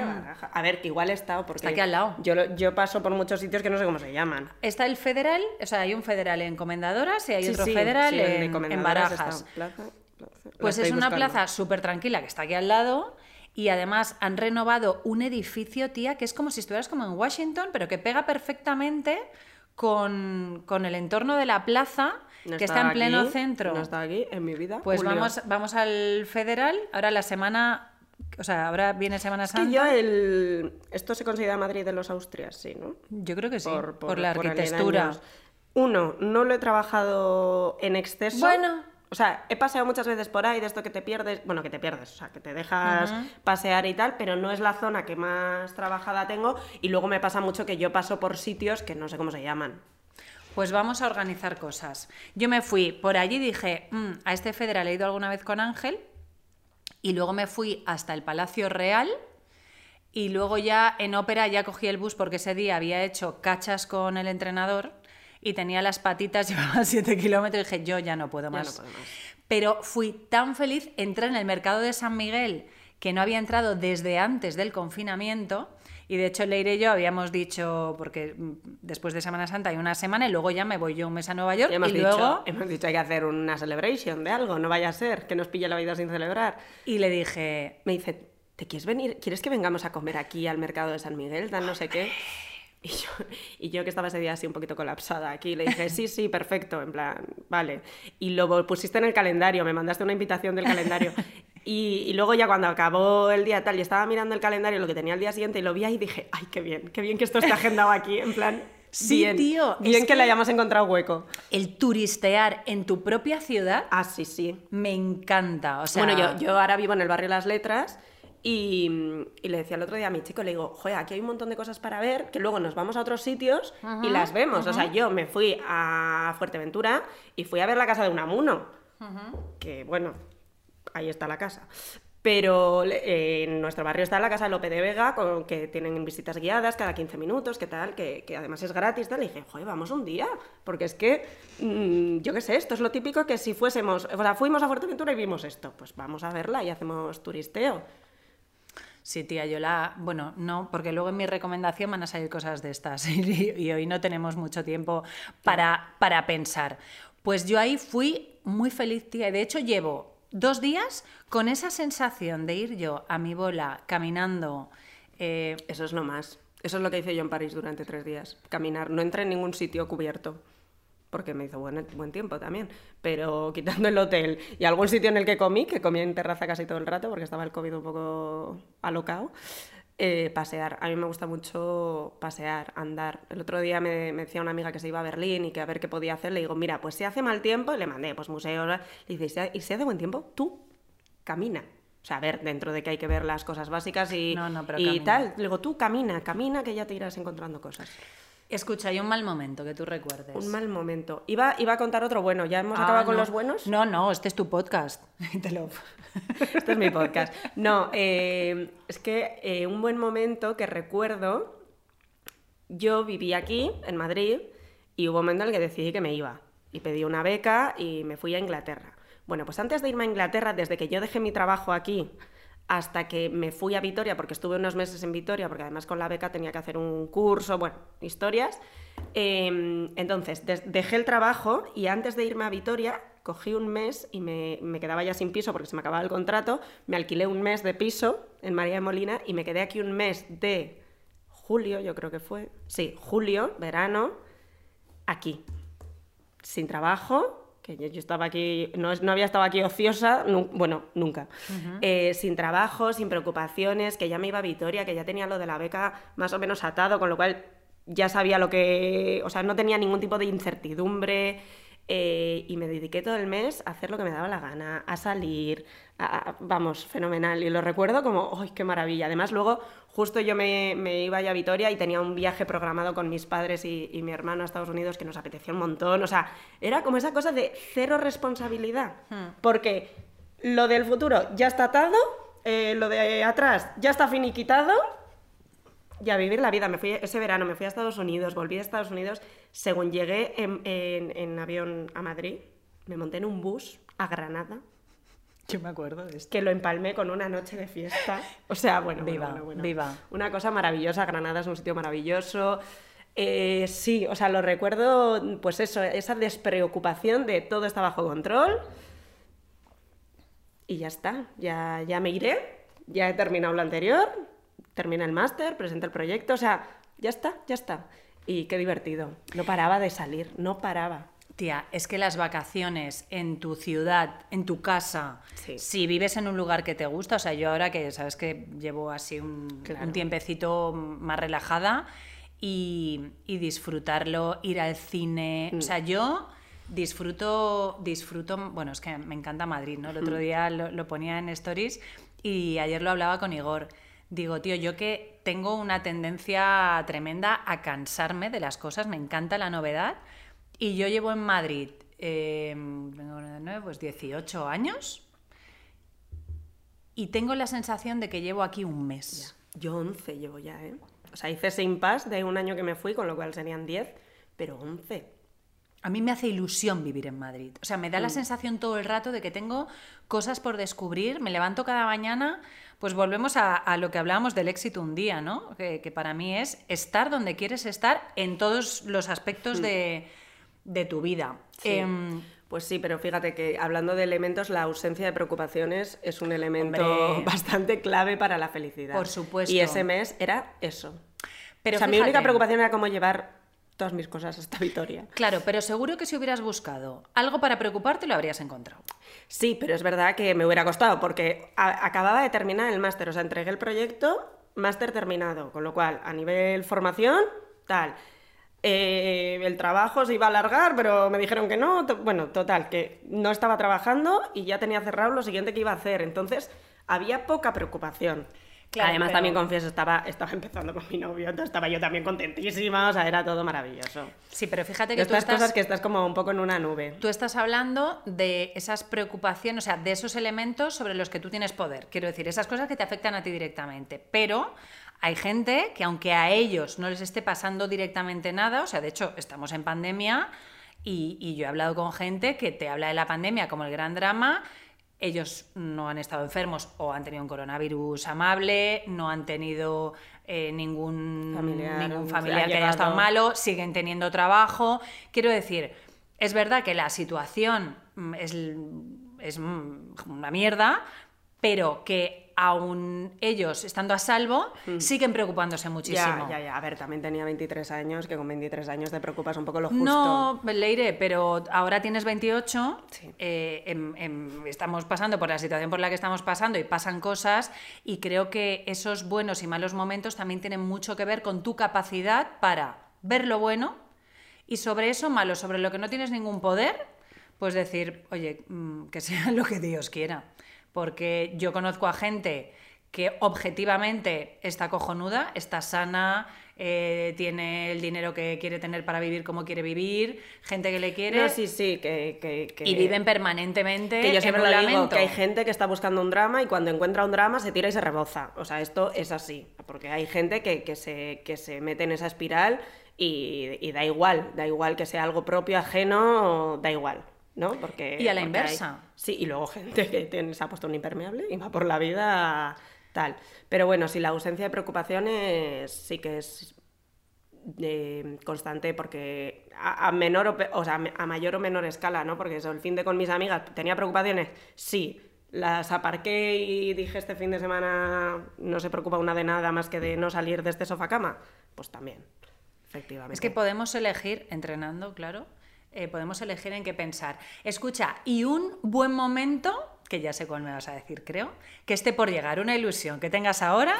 A ver, que igual he estado porque Está aquí al lado. Yo, yo paso por muchos sitios que no sé cómo se llaman. Está el federal, o sea, hay un federal en Comendadoras y hay Sí, otro sí, federal sí, en, está. Barajas. Plaza- plaza- la Pues es una buscando. plaza súper tranquila que está aquí al lado y además han renovado un edificio, tía, que es como si estuvieras como en Washington, pero que pega perfectamente con, con el entorno de la plaza, No que está en pleno aquí, centro. No está aquí en mi vida. Pues vamos, vamos al federal, ahora la semana, o sea, ahora viene Semana Es que Santa. yo el... Esto se considera Madrid de los Austrias, sí, ¿no? Yo creo que sí, por, por, la por arquitectura. aledaños. Uno, no lo he trabajado en exceso. Bueno. O sea, he paseado muchas veces por ahí de esto que te pierdes, bueno, que te pierdes, o sea, que te dejas pasear y tal, pero no es la zona que más trabajada tengo y luego me pasa mucho que yo paso por sitios que no sé cómo se llaman. Pues vamos a organizar cosas. Yo me fui por allí y dije, "Mm, a este federal he ido alguna vez con Ángel, y luego me fui hasta el Palacio Real, y luego ya en ópera ya cogí el bus porque ese día había hecho cachas con el entrenador y tenía las patitas, *laughs* llevaba 7 kilómetros y dije, yo ya no puedo Ya más. no puedo más. Pero fui tan feliz, entré en el mercado de San Miguel, que no había entrado desde antes del confinamiento. Y de hecho, Leire y yo habíamos dicho, porque mm, después de Semana Santa hay una semana y luego ya me voy yo un mes a Nueva York Y y, hemos, dicho, luego... hemos dicho hay que hacer una celebration de algo, no vaya a ser que nos pille la vida sin celebrar. Y le dije, Me dice, ¿te quieres venir? ¿Quieres que vengamos a comer aquí al mercado de San Miguel? Tal no sé qué. *laughs* *laughs* Y yo, y yo que estaba ese día así un poquito colapsada aquí, le dije, sí, sí, perfecto, en plan, vale. Y lo pusiste en el calendario, me mandaste una invitación del calendario. *laughs* Y, y luego ya cuando acabó el día tal, y estaba mirando el calendario, lo que tenía el día siguiente, y lo vi ahí y dije, ay, qué bien, qué bien que esto esté agendado aquí, en plan, Sí, bien, tío, bien que, que- le hayamos encontrado hueco. el turistear en tu propia ciudad Ah, sí, sí. me encanta. O sea, Bueno, yo, yo ahora vivo en el barrio Las Letras y, y le decía el otro día a mi chico, le digo, joder, aquí hay un montón de cosas para ver, que luego nos vamos a otros sitios y las vemos. O sea, yo me fui a Fuerteventura y fui a ver la casa de Unamuno, que bueno, ahí está la casa. Pero eh, en nuestro barrio está la casa de Lope de Vega, con, que tienen visitas guiadas cada 15 minutos, que tal, que, que además es gratis. Tal. Y dije, joder, vamos un día. Porque es que, mm, yo qué sé, esto es lo típico que si fuésemos, o sea, fuimos a Fuerteventura y vimos esto, pues vamos a verla y hacemos turisteo. Sí, tía, yo la... Bueno, no, porque luego en mi recomendación van a salir cosas de estas *laughs* y, y hoy no tenemos mucho tiempo para, para pensar. Pues yo ahí fui muy feliz, tía. y De hecho, llevo dos días con esa sensación de ir yo a mi bola caminando. eh, Eso es lo más. Eso es lo que hice yo en París durante tres días. Caminar. No entré en ningún sitio cubierto. Porque me hizo buen, buen tiempo también. Pero quitando el hotel y algún sitio en el que comí, que comí en terraza casi todo el rato porque estaba el COVID un poco alocado, eh, pasear. A mí me gusta mucho pasear, andar. El otro día me, me decía una amiga que se iba a Berlín y que a ver qué podía hacer. Le digo, mira, pues si hace mal tiempo, y le mandé pues museos. Le dice, "¿Y si ha- ¿y si hace buen tiempo? Tú camina. O sea, a ver, dentro de que hay que ver las cosas básicas y, No, no, y tal. Le digo, tú camina, camina, que ya te irás encontrando cosas. Escucha, hay un mal momento que tú recuerdes. Un mal momento. Iba, iba a contar otro bueno, ¿ya hemos Ah, acabado con los buenos? No, no, este es tu podcast. *laughs* *laughs* Este es mi podcast. No, eh, es que eh, un buen momento que recuerdo, yo viví aquí, en Madrid, y hubo un momento en el que decidí que me iba. Y pedí una beca y me fui a Inglaterra. Bueno, pues antes de irme a Inglaterra, desde que yo dejé mi trabajo aquí hasta que me fui a Vitoria, porque estuve unos meses en Vitoria, porque además con la beca tenía que hacer un curso, bueno, historias. Eh, entonces, dejé el trabajo y antes de irme a Vitoria, cogí un mes y me, me quedaba ya sin piso porque se me acababa el contrato, me alquilé un mes de piso en María de Molina y me quedé aquí un mes de julio, yo creo que fue, sí, julio, verano, aquí, sin trabajo, que yo, yo estaba aquí, no, no había estado aquí ociosa, nu- bueno, nunca, Eh, sin trabajo, sin preocupaciones, que ya me iba a Vitoria, que ya tenía lo de la beca más o menos atado, con lo cual ya sabía lo que, o sea, no tenía ningún tipo de incertidumbre. Eh, y me dediqué todo el mes a hacer lo que me daba la gana, a salir, a- a- vamos, fenomenal. Y lo recuerdo como, ¡ay, qué maravilla! Además, luego, justo yo me, me iba ya a Vitoria y tenía un viaje programado con mis padres y, y mi hermano a Estados Unidos que nos apetecía un montón. O sea, era como esa cosa de cero responsabilidad. Porque lo del futuro ya está atado, eh, lo de atrás ya está finiquitado y a vivir la vida. Me fui ese verano, me fui a Estados Unidos, volví a Estados Unidos. Según llegué en, en- en avión a Madrid, me monté en un bus a Granada, Yo me acuerdo de esto. que lo empalmé con una noche de fiesta. O sea, bueno, bueno, Viva, bueno, bueno. viva. Una cosa maravillosa. Granada es un sitio maravilloso. Eh, sí, o sea, lo recuerdo, pues eso, esa despreocupación de todo está bajo control. Y ya está, ya, ya me iré, ya he terminado lo anterior, termina el máster, presenté el proyecto, o sea, ya está, ya está. Y qué divertido, no paraba de salir, no paraba. Tía, es que las vacaciones en tu ciudad, en tu casa, Sí. si vives en un lugar que te gusta, o sea, yo ahora que sabes que llevo así un, Claro. un tiempecito más relajada y, y disfrutarlo, ir al cine, Mm. o sea, yo disfruto, disfruto, bueno, es que me encanta Madrid, ¿no? El Mm. otro día lo, lo ponía en stories y ayer lo hablaba con Igor. Digo, tío, yo que tengo una tendencia tremenda a cansarme de las cosas, me encanta la novedad. Y yo llevo en Madrid, eh, pues 18 años. Y tengo la sensación de que llevo aquí un mes. Yo 11 llevo ya, ¿eh? O sea, hice ese impasse de un año que me fui, con lo cual serían 10, pero 11. A mí me hace ilusión vivir en Madrid. O sea, me da Mm. la sensación todo el rato de que tengo cosas por descubrir. Me levanto cada mañana, pues volvemos a, a lo que hablábamos del éxito un día, ¿no? Que, que para mí es estar donde quieres estar en todos los aspectos de, de tu vida. Sí. Em, Pues sí, pero fíjate que hablando de elementos, la ausencia de preocupaciones es un elemento Hombre. bastante clave para la felicidad. Por supuesto. Y ese mes era eso. Pero o sea, mi única preocupación era cómo llevar todas mis cosas hasta Vitoria. Claro, pero seguro que si hubieras buscado algo para preocuparte lo habrías encontrado. Sí, pero es verdad que me hubiera costado porque acababa de terminar el máster, o sea, entregué el proyecto, máster terminado, con lo cual a nivel formación, tal. Eh, el trabajo se iba a alargar, pero me dijeron que no. Bueno, total, que no estaba trabajando y ya tenía cerrado lo siguiente que iba a hacer. Entonces, había poca preocupación. Claro, Además, pero- también confieso, estaba, estaba empezando con mi novio, entonces estaba yo también contentísima, o sea, era todo maravilloso. Sí, pero fíjate que tú estas estás, cosas que estás como un poco en una nube. tú estás hablando de esas preocupaciones, o sea, de esos elementos sobre los que tú tienes poder. Quiero decir, esas cosas que te afectan a ti directamente. Pero hay gente que aunque a ellos no les esté pasando directamente nada, o sea, de hecho, estamos en pandemia y, y yo he hablado con gente que te habla de la pandemia como el gran drama. Ellos no han estado enfermos o han tenido un coronavirus amable, no han tenido eh, ningún Familiar, ningún familiar que haya estado malo, siguen teniendo trabajo. Quiero decir, es verdad que la situación mm, es, es mm, una mierda, pero que aún ellos, estando a salvo, siguen preocupándose muchísimo. Ya, ya, ya. A ver, también tenía 23 años, que con 23 años te preocupas un poco lo justo. No, Leire, pero ahora tienes 28, Sí. eh, em- em, estamos pasando por la situación por la que estamos pasando y pasan cosas y creo que esos buenos y malos momentos también tienen mucho que ver con tu capacidad para ver lo bueno y sobre eso malo, sobre lo que no tienes ningún poder, pues decir, oye, mm, que sea *laughs* lo que Dios quiera. Porque yo conozco a gente que objetivamente está cojonuda, está sana, eh, tiene el dinero que quiere tener para vivir como quiere vivir, gente que le quiere No, sí, sí, que, que- que- y viven permanentemente Que yo siempre lo digo, que hay gente que está buscando un drama y cuando encuentra un drama se tira y se reboza. O sea, esto es así. Porque hay gente que, que se, que se mete en esa espiral y, y da igual. Da igual que sea algo propio, ajeno, da igual. ¿No? Porque, Y a la inversa. hay- Sí, y luego gente que tiene- se ha puesto un impermeable y va por la vida tal. Pero bueno, sí, la ausencia de preocupaciones sí que es eh, constante porque a, a menor o, pe- o sea, a mayor o menor escala, ¿no? Porque eso, el fin de con mis amigas, ¿tenía preocupaciones? Sí. Las aparqué y dije este fin de semana no se preocupa una de nada más que de no salir de este sofá cama. Pues también, efectivamente. Es que podemos elegir, entrenando, claro, eh, podemos elegir en qué pensar. Escucha, y un buen momento, que ya sé cuál me vas a decir, creo, que esté por llegar, una ilusión que tengas ahora.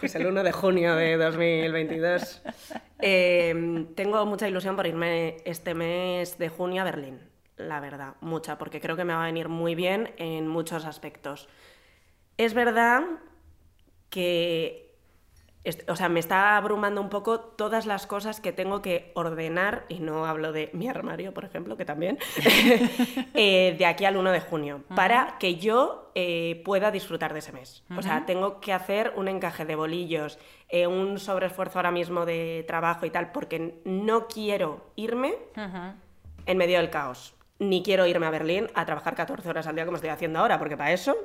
Pues el 1 de junio de 2022. *laughs* Eh, tengo mucha ilusión por irme este mes de junio a Berlín, la verdad, mucha, porque creo que me va a venir muy bien en muchos aspectos. Es verdad que, o sea, me está abrumando un poco todas las cosas que tengo que ordenar, y no hablo de mi armario, por ejemplo, que también, *laughs* eh, de aquí al 1 de junio, para que yo eh, pueda disfrutar de ese mes. O sea, tengo que hacer un encaje de bolillos, eh, un sobreesfuerzo ahora mismo de trabajo y tal, porque no quiero irme en medio del caos. Ni quiero irme a Berlín a trabajar 14 horas al día como estoy haciendo ahora, porque para eso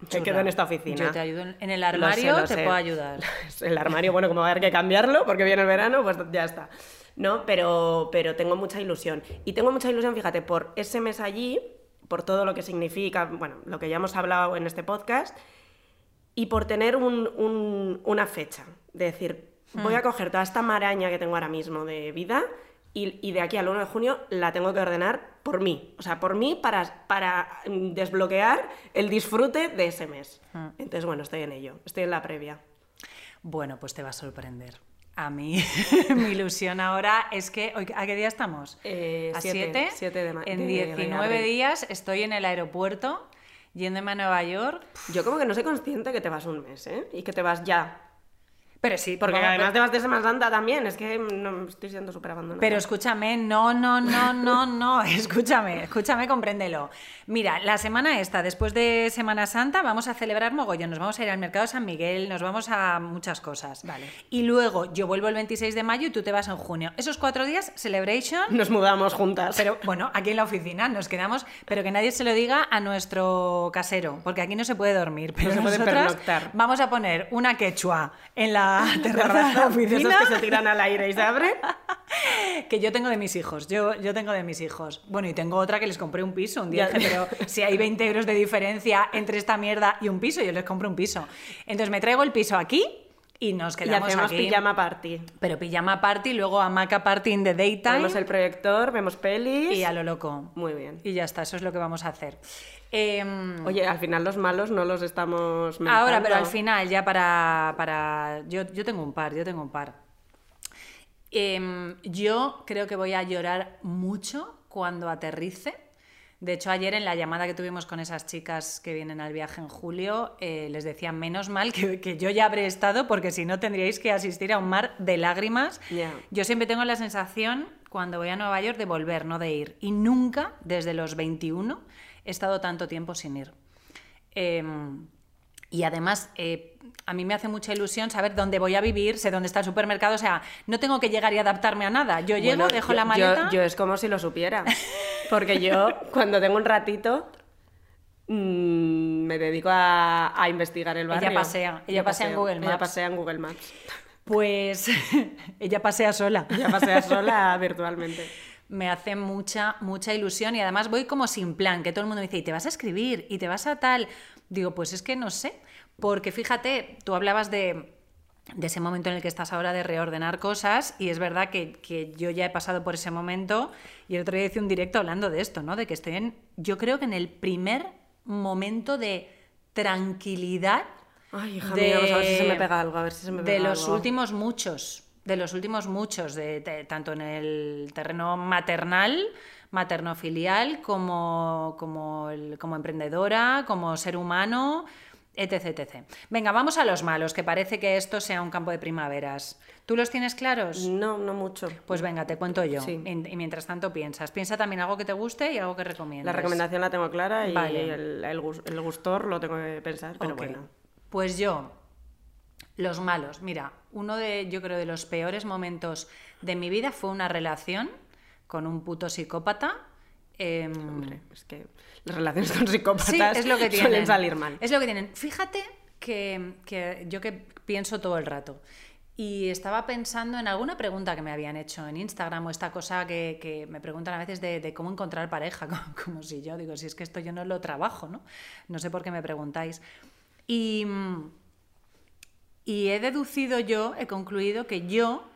me Chula, quedo en esta oficina. Yo te ayudo en- el Lo sé, armario, lo te sé. puedo ayudar. *laughs* El armario, bueno, como va a haber que cambiarlo porque viene el verano, pues ya está. No, pero, pero tengo mucha ilusión. Y tengo mucha ilusión, fíjate, por ese mes allí, por todo lo que significa, bueno, lo que ya hemos hablado en este podcast, y por tener un- un- una fecha. De decir, voy a coger toda esta maraña que tengo ahora mismo de vida y, y de aquí al 1 de junio la tengo que ordenar por mí. O sea, por mí para, para mm, desbloquear el disfrute de ese mes. Entonces, bueno, estoy en ello. Estoy en la previa. Bueno, pues te va a sorprender. A mí, *laughs* mi ilusión ahora es que. hoy- ¿A qué día estamos? Eh, ¿A siete, 7? siete de ma- En de- de 19 abril. días estoy en el aeropuerto yéndome a Nueva York. Yo como que no soy consciente que te vas un mes, ¿eh? Y que te vas ya. Pero sí, Porque vamos, además te vas de Semana Santa también. Es que no, estoy siendo súper abandonada. Pero escúchame, no, no, no, no, no, *laughs* escúchame, escúchame, compréndelo. Mira, la semana esta, después de Semana Santa, vamos a celebrar mogollón, nos vamos a ir al mercado de San Miguel, nos vamos a muchas cosas. Vale. Y luego yo vuelvo el 26 de mayo y tú te vas en junio. Esos cuatro días, celebration, Nos mudamos juntas. pero bueno, aquí en la oficina nos quedamos, pero que nadie se lo diga a nuestro casero, porque aquí no se puede dormir. Pero se puede pernoctar. vamos a poner una quechua en la terraza *laughs* de esos oficina. que se tiran al aire y se abren. *laughs* Que yo tengo de mis hijos, yo, yo tengo de mis hijos. Bueno, y tengo otra que les compré un piso un día, dije, pero si hay 20 euros de diferencia entre esta mierda y un piso, yo les compro un piso. Entonces me traigo el piso aquí y nos Y quedamos hacemos aquí. pijama party. Pero pijama party, luego hamaca party in the daytime Ponemos el proyector, vemos pelis. y a lo loco. Muy bien. Y ya está, eso es lo que vamos a hacer. Em, Oye, al final los malos no los estamos Ahora, mentando. pero al final, ya para. para... Yo, yo tengo un par, yo tengo un par. Em, yo creo que voy a llorar mucho cuando aterrice. De hecho, ayer en la llamada que tuvimos con esas chicas que vienen al viaje en julio, eh, les decía menos mal que, que yo ya habré estado, porque si no tendríais que asistir a un mar de lágrimas. Yo siempre tengo la sensación, cuando voy a Nueva York, de volver, no de ir. Y nunca, desde los 21, he estado tanto tiempo sin ir. Em, y además, eh, a mí me hace mucha ilusión saber dónde voy a vivir, sé dónde está el supermercado, o sea, no tengo que llegar y adaptarme a nada. Yo llego, Bueno, dejo yo- la maleta. Yo, es como si lo supiera. *laughs* Porque yo, cuando tengo un ratito, mm, me dedico a, a investigar el Ella barrio. pasea, ella Yo pasea en Google Ella Maps. pasea en Google Maps. Pues *laughs* ella pasea sola. Ella pasea sola *laughs* virtualmente. Me hace mucha, mucha ilusión y además voy como sin plan, que todo el mundo me dice, ¿y te vas a escribir? ¿Y te vas a tal? Digo, pues es que no sé, porque fíjate, tú hablabas de, de ese momento en el que estás ahora de reordenar cosas y es verdad que, que yo ya he pasado por ese momento y el otro día hice un directo hablando de esto, ¿no? De que estoy en, yo creo que en el primer momento de tranquilidad Ay, hija de- mía, vamos a ver si se me pega algo, a ver si se me de pega los algo. últimos muchos, de los últimos muchos, de, de- tanto en el terreno maternal, materno-filial, como, como, el- como emprendedora, como ser humano. etc, etc. Venga, vamos a los malos, que parece que esto sea un campo de primaveras. ¿Tú los tienes claros? No, no mucho. Pues venga, te cuento yo. Sí. Y, y mientras tanto piensas. Piensa también algo que te guste y algo que recomiendas. La recomendación la tengo clara y Vale. el, el gus- el gustor lo tengo que pensar, pero Ok. bueno. Pues yo, los malos. Mira, uno de, yo creo, de los peores momentos de mi vida fue una relación con un puto psicópata. em, Hombre, es que las relaciones con psicópatas Sí, es lo que tienen. suelen salir mal. Es lo que tienen. Fíjate que, que yo que pienso todo el rato. Y estaba pensando en alguna pregunta que me habían hecho en Instagram o esta cosa que, que me preguntan a veces de, de cómo encontrar pareja, *laughs* como, como si yo digo, si es que esto yo no lo trabajo, ¿no? No sé por qué me preguntáis. Y, mm, y he deducido yo, he concluido que yo,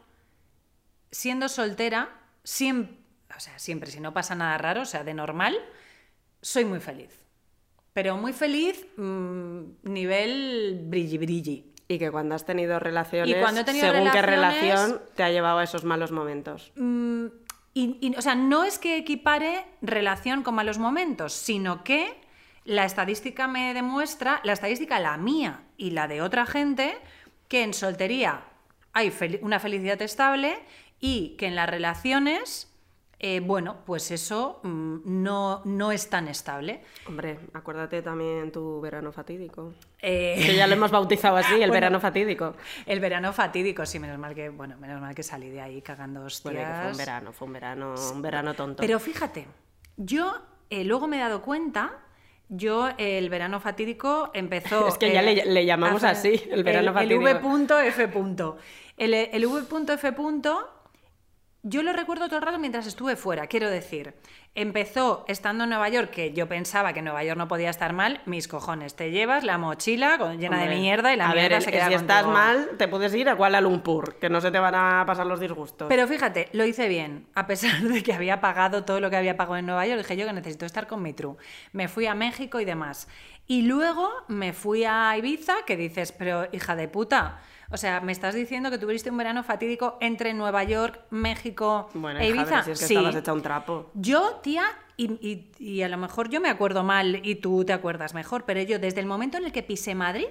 siendo soltera, siempre, o sea, siempre, si no pasa nada raro, o sea, de normal, soy muy feliz. Pero muy feliz, mm, nivel brilli brilli. Y que cuando has tenido relaciones, Y cuando he tenido según qué relaciones- relación te ha llevado a esos malos momentos. Mm, y, y, o sea, no es que equipare relación con malos momentos, sino que la estadística me demuestra, la estadística, la mía y la de otra gente, que en soltería hay fel- una felicidad estable y que en las relaciones, eh, bueno, pues eso mm, no, no es tan estable. Hombre, acuérdate también tu verano fatídico. Eh, Que ya lo hemos bautizado así, *laughs* el Bueno. verano fatídico. el verano fatídico, sí, menos mal que, bueno, menos mal que salí de ahí cagando hostias. Bueno, que fue un verano, fue un verano, un verano tonto. Pero fíjate, yo eh, luego me he dado cuenta, yo el verano fatídico empezó... *laughs* Es que ya le- le llamamos hace- así, el verano fatídico. El V.F. El, el V.F. Yo lo recuerdo todo el rato mientras estuve fuera, quiero decir. Empezó estando en Nueva York, que yo pensaba que Nueva York no podía estar mal, mis cojones, te llevas la mochila llena Hombre, de mierda y la a mierda ver, se queda si estás mal, te puedes ir a Kuala Lumpur, que no se te van a pasar los disgustos. Pero fíjate, lo hice bien, a pesar de que había pagado todo lo que había pagado en Nueva York, dije yo que necesito estar con mi true. Me fui a México y demás. Y luego me fui a Ibiza, que dices, pero hija de puta, o sea, me estás diciendo que tuviste un verano fatídico entre Nueva York, México bueno, e Ibiza. si es que sí. estabas hecha un trapo. Yo, tía, y, y- y a lo mejor yo me acuerdo mal y tú te acuerdas mejor, pero yo desde el momento en el que pisé Madrid,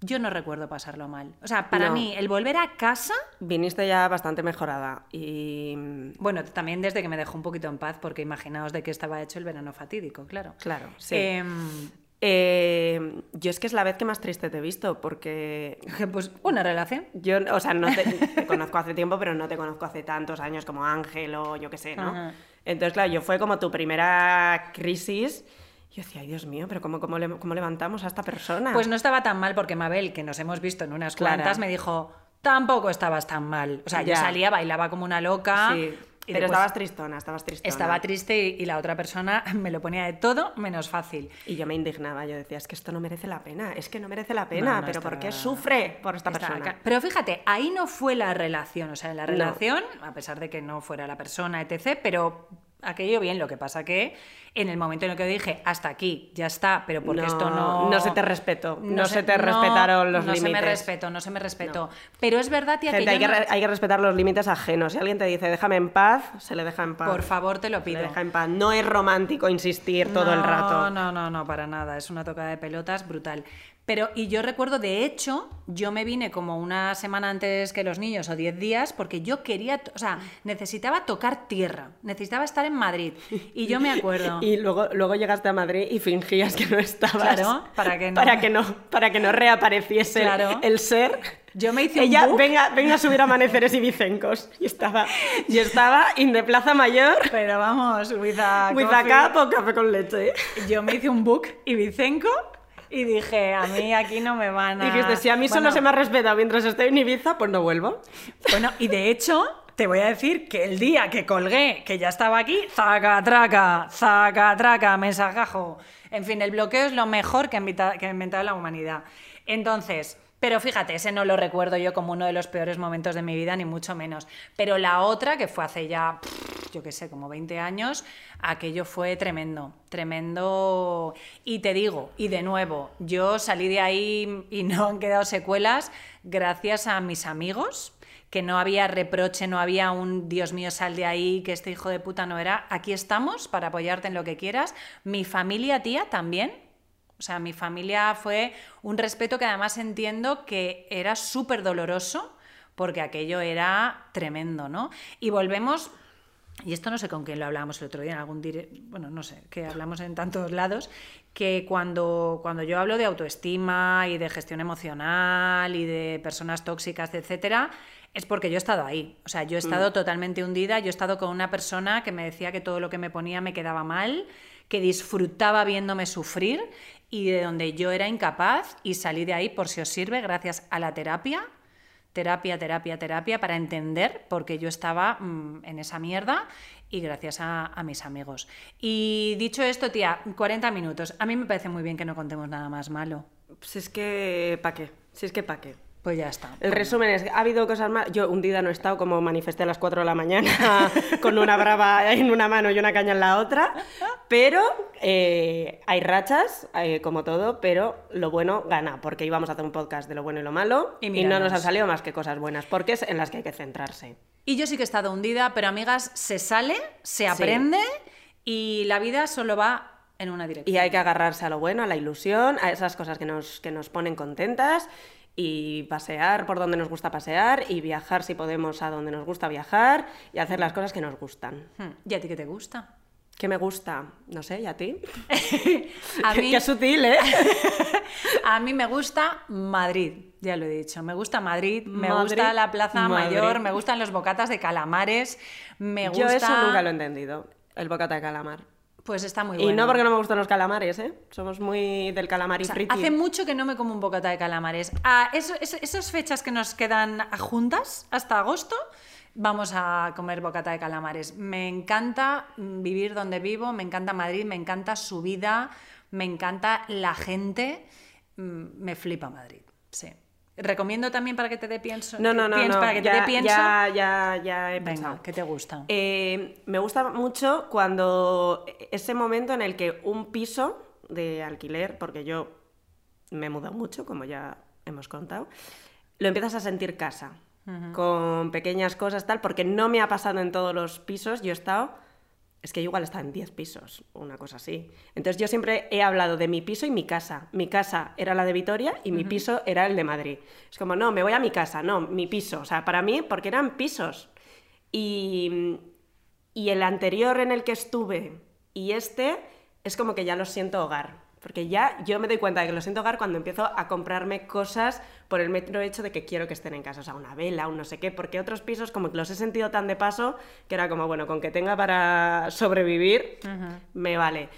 yo no recuerdo pasarlo mal. O sea, para No. mí, el volver a casa Viniste ya bastante mejorada y... Bueno, también desde que me dejó un poquito en paz, porque imaginaos de qué estaba hecho el verano fatídico, claro. Claro, sí. Em, Eh, yo es que es la vez que más triste te he visto, porque *laughs* pues una relación. yo, o sea, no te, *laughs* te conozco hace tiempo, pero no te conozco hace tantos años como Ángel o yo qué sé, ¿no? Ajá. Entonces, claro, yo fue como tu primera crisis. Yo decía, ay Dios mío, pero ¿cómo, cómo, le- cómo levantamos a esta persona? Pues no estaba tan mal porque Mabel, que nos hemos visto en unas cuantas, me dijo, tampoco estabas tan mal. O sea, yo Ya. salía, bailaba como una loca. Sí, pero después estabas tristona, estabas tristona. Estaba triste y, y la otra persona *laughs* me lo ponía de todo menos fácil. Y yo me indignaba, yo decía, es que esto no merece la pena, es que no merece la pena, No, no pero ¿por qué sufre por esta persona? Pero fíjate, ahí no fue la relación. O sea, en la No. relación, a pesar de que no fuera la persona, etc., pero aquello bien. Lo que pasa que en el momento en el que dije, hasta aquí, ya está, pero porque No, esto no. no se te respetó, no se te respetaron los no se me límites. respetó, no se me respetó. Pero es verdad, tía, Gente, que hay que, no- hay que respetar los límites ajenos. Si alguien te dice, déjame en paz, se le deja en paz. Por favor, te lo Se pido. le deja en paz. No es romántico insistir todo el No, rato. No, no, no, para nada. Es una tocada de pelotas brutal. Pero, y yo recuerdo, de hecho, yo me vine como una semana antes que los niños o 10 días porque yo quería, o sea, necesitaba tocar tierra, necesitaba estar en Madrid. Y yo me acuerdo. *laughs* Y luego, luego llegaste a Madrid y fingías que no estabas. Claro, para que no- Para que no, para que no reapareciese el- Claro. el, ser. Yo me hice un Ella, book. venga, venga a subir amaneceres y vicencos. Y estaba, y estaba in de Plaza Mayor, Pero vamos, with a with a cup o café con leche. Yo me hice un book Ibicenco y dije, a mí aquí no me van a... Dijiste, si a mí solo se me ha respetado mientras estoy en Ibiza, pues no vuelvo. Bueno, y de hecho, te voy a decir que el día que colgué, que ya estaba aquí, zaca, traca, zaca, traca, mensajajo. En fin, el bloqueo es lo mejor que ha inventado la humanidad. Entonces, pero fíjate, ese no lo recuerdo yo como uno de los peores momentos de mi vida, ni mucho menos. Pero la otra, que fue hace ya, yo qué sé, como 20 años, aquello fue tremendo, tremendo. Y te digo, y de nuevo, yo salí de ahí y no han quedado secuelas gracias a mis amigos que no había reproche, no había un Dios mío, sal de ahí, que este hijo de puta no era. Aquí estamos para apoyarte en lo que quieras. Mi familia, tía, también. O sea, mi familia fue un respeto que además entiendo que era súper doloroso porque aquello era tremendo, ¿no? Y volvemos, y esto no sé con quién lo hablábamos el otro día en algún dire... bueno, no sé, que hablamos en tantos lados, que cuando, cuando yo hablo de autoestima y de gestión emocional y de personas tóxicas, etcétera, es porque yo he estado ahí. O sea, yo he estado totalmente hundida, yo he estado con una persona que me decía que todo lo que me ponía me quedaba mal, que disfrutaba viéndome sufrir y de donde yo era incapaz y salí de ahí, por si os sirve, gracias a la terapia terapia, terapia, terapia para entender por qué yo estaba mm, en esa mierda y gracias a, a, mis amigos. Y dicho esto, tía, 40 minutos. A mí me parece muy bien que no contemos nada más malo. Si es que, ¿pa' qué? Si es que, ¿pa' qué? Pues ya está. El resumen es, ha habido cosas más. Yo un día no he estado como manifesté a las 4 de la mañana *laughs* con una brava en una mano y una caña en la otra, pero eh, hay rachas, eh, como todo, pero lo bueno gana, porque íbamos a hacer un podcast de lo bueno y lo malo y, y no nos han salido más que cosas buenas, porque es en las que hay que centrarse. Y yo sí que he estado hundida, pero amigas, se sale, se aprende sí. y la vida solo va en una dirección. Y hay que agarrarse a lo bueno, a la ilusión, a esas cosas que nos, que nos ponen contentas y pasear por donde nos gusta pasear y viajar si podemos a donde nos gusta viajar y hacer las cosas que nos gustan. ¿Y a ti qué te gusta? ¿Qué me gusta? No sé, ¿y a ti? *laughs* a mí... Qué sutil, ¿eh? *laughs* a mí me gusta Madrid, ya lo he dicho. Me gusta Madrid, me Madrid, gusta la Plaza Madrid. Mayor, me gustan los bocatas de calamares, me gusta... Yo eso nunca lo he entendido, el bocata de calamar. Pues está muy bueno. Y no porque no me gustan los calamares, ¿eh? Somos muy del calamar y o sea, friki. Hace mucho que no me como un bocata de calamares. A eso, eso, esas fechas que nos quedan juntas, hasta agosto, vamos a comer bocata de calamares. Me encanta vivir donde vivo, me encanta Madrid, me encanta su vida, me encanta la gente. Me flipa Madrid, sí. Recomiendo también para que te dé pienso. No, no, no. Para que ya, te dé pienso. Ya, ya, ya he Venga. ¿qué te gusta? Eh, me gusta mucho cuando ese momento en el que un piso de alquiler, porque yo me he mudado mucho, como ya hemos contado, lo empiezas a sentir casa, uh -huh. con pequeñas cosas tal, porque no me ha pasado en todos los pisos, yo he estado es que igual está en 10 pisos, una cosa así. Entonces yo siempre he hablado de mi piso y mi casa. Mi casa era la de Vitoria y uh -huh. mi piso era el de Madrid. Es como, no, me voy a mi casa, no, mi piso. O sea, para mí, porque eran pisos. Y, y el anterior en el que estuve y este es como que ya lo siento hogar. Porque ya yo me doy cuenta de que lo siento hogar cuando empiezo a comprarme cosas por el mero hecho de que quiero que estén en casa. O sea, una vela, un no sé qué. Porque otros pisos como que los he sentido tan de paso que era como, bueno, con que tenga para sobrevivir, uh -huh. me vale.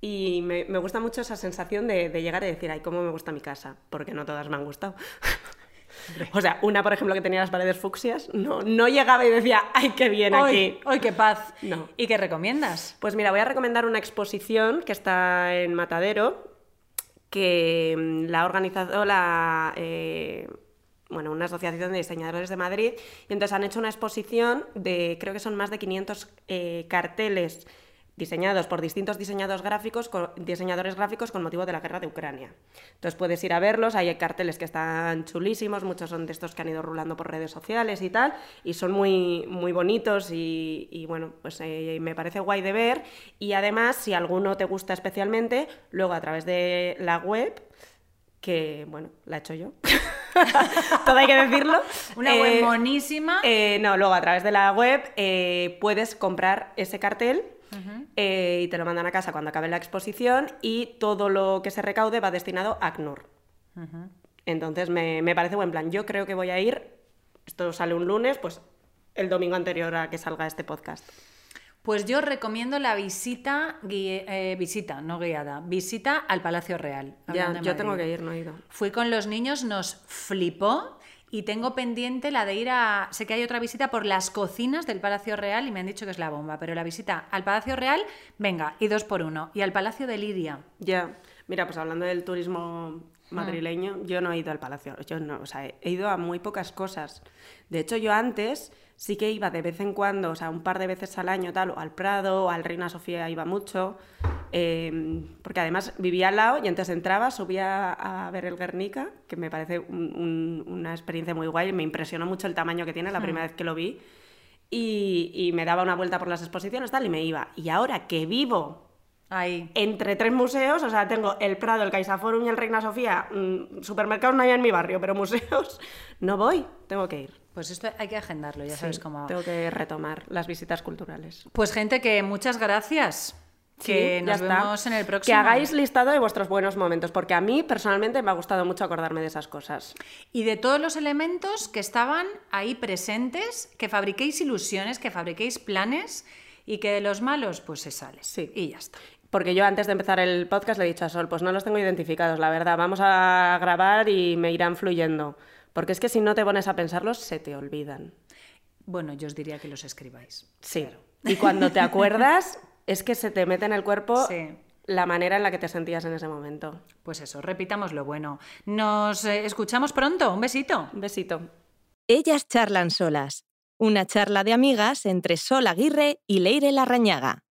Y me, me, gusta mucho esa sensación de, de, llegar y decir, ay, cómo me gusta mi casa. Porque no todas me han gustado. *laughs* O sea, una, por ejemplo, que tenía las paredes fucsias, no, no llegaba y decía, ¡ay, qué bien aquí! ¡Ay, qué paz! No. ¿Y qué recomiendas? Pues mira, voy a recomendar una exposición que está en Matadero, que mm, la ha organizado la... Eh, bueno, una asociación de diseñadores de Madrid, y entonces han hecho una exposición de, creo que son más de 500 eh, carteles diseñados por distintos diseñadores gráficos, diseñadores gráficos con motivo de la guerra de Ucrania. Entonces puedes ir a verlos, hay carteles que están chulísimos, muchos son de estos que han ido rulando por redes sociales y tal, y son muy, muy bonitos y, y bueno, pues eh, me parece guay de ver. Y además, si alguno te gusta especialmente, luego a través de la web, que bueno, la he hecho yo. *laughs* Todo hay que decirlo. Una web eh, monísima. Eh, no, luego a través de la web eh, puedes comprar ese cartel Uh -huh. eh, y te lo mandan a casa cuando acabe la exposición y todo lo que se recaude va destinado a ACNUR. Uh -huh. Entonces me, me, parece buen plan. Yo creo que voy a ir, esto sale un lunes, pues el domingo anterior a que salga este podcast. Pues yo recomiendo la visita, eh, visita, no guiada, visita al Palacio Real. Ya, yo tengo que ir, no he ido. Fui con los niños, nos flipó y tengo pendiente la de ir a... Sé que hay otra visita por las cocinas del Palacio Real y me han dicho que es la bomba, pero la visita al Palacio Real, venga, y dos por uno. Y al Palacio de Liria. Ya, mira, pues hablando del turismo madrileño, mm. yo no he ido al Palacio, yo no, o sea, he ido a muy pocas cosas. De hecho, yo antes sí que iba de vez en cuando, o sea, un par de veces al año, tal, o al Prado, o al Reina Sofía iba mucho, eh, porque además vivía al lado y antes entraba, subía a ver el Guernica, que me parece un, un, una experiencia muy guay, me impresionó mucho el tamaño que tiene la mm. primera vez que lo vi, y, y, me daba una vuelta por las exposiciones, tal, y me iba. Y ahora que vivo Ahí. entre tres museos, o sea, tengo el Prado, el CaixaForum y el Reina Sofía, mm, supermercados no hay en mi barrio, pero museos *laughs* no voy, tengo que ir. Pues esto hay que agendarlo, ya sabes Sí, cómo va. Tengo que retomar las visitas culturales. Pues gente, que muchas gracias. Que Sí, nos vemos en el Que próximo. hagáis listado de vuestros buenos momentos, porque a mí personalmente me ha gustado mucho acordarme de esas cosas. Y de todos los elementos que estaban ahí presentes, que fabriquéis ilusiones, que fabriquéis planes y que de los malos, pues se sale. Sí. Y ya está. Porque yo antes de empezar el podcast le he dicho a Sol, pues no los tengo identificados, la verdad, vamos a grabar y me irán fluyendo. Porque es que si no te pones a pensarlos, se te olvidan. Bueno, yo os diría que los escribáis. Sí. Y cuando te *laughs* acuerdas, es que se te mete en el cuerpo Sí. la manera en la que te sentías en ese momento. Pues eso, repitamos lo bueno. Nos eh, escuchamos pronto. Un besito. Un besito. Ellas charlan solas. Una charla de amigas entre Sol Aguirre y Leire Larrañaga.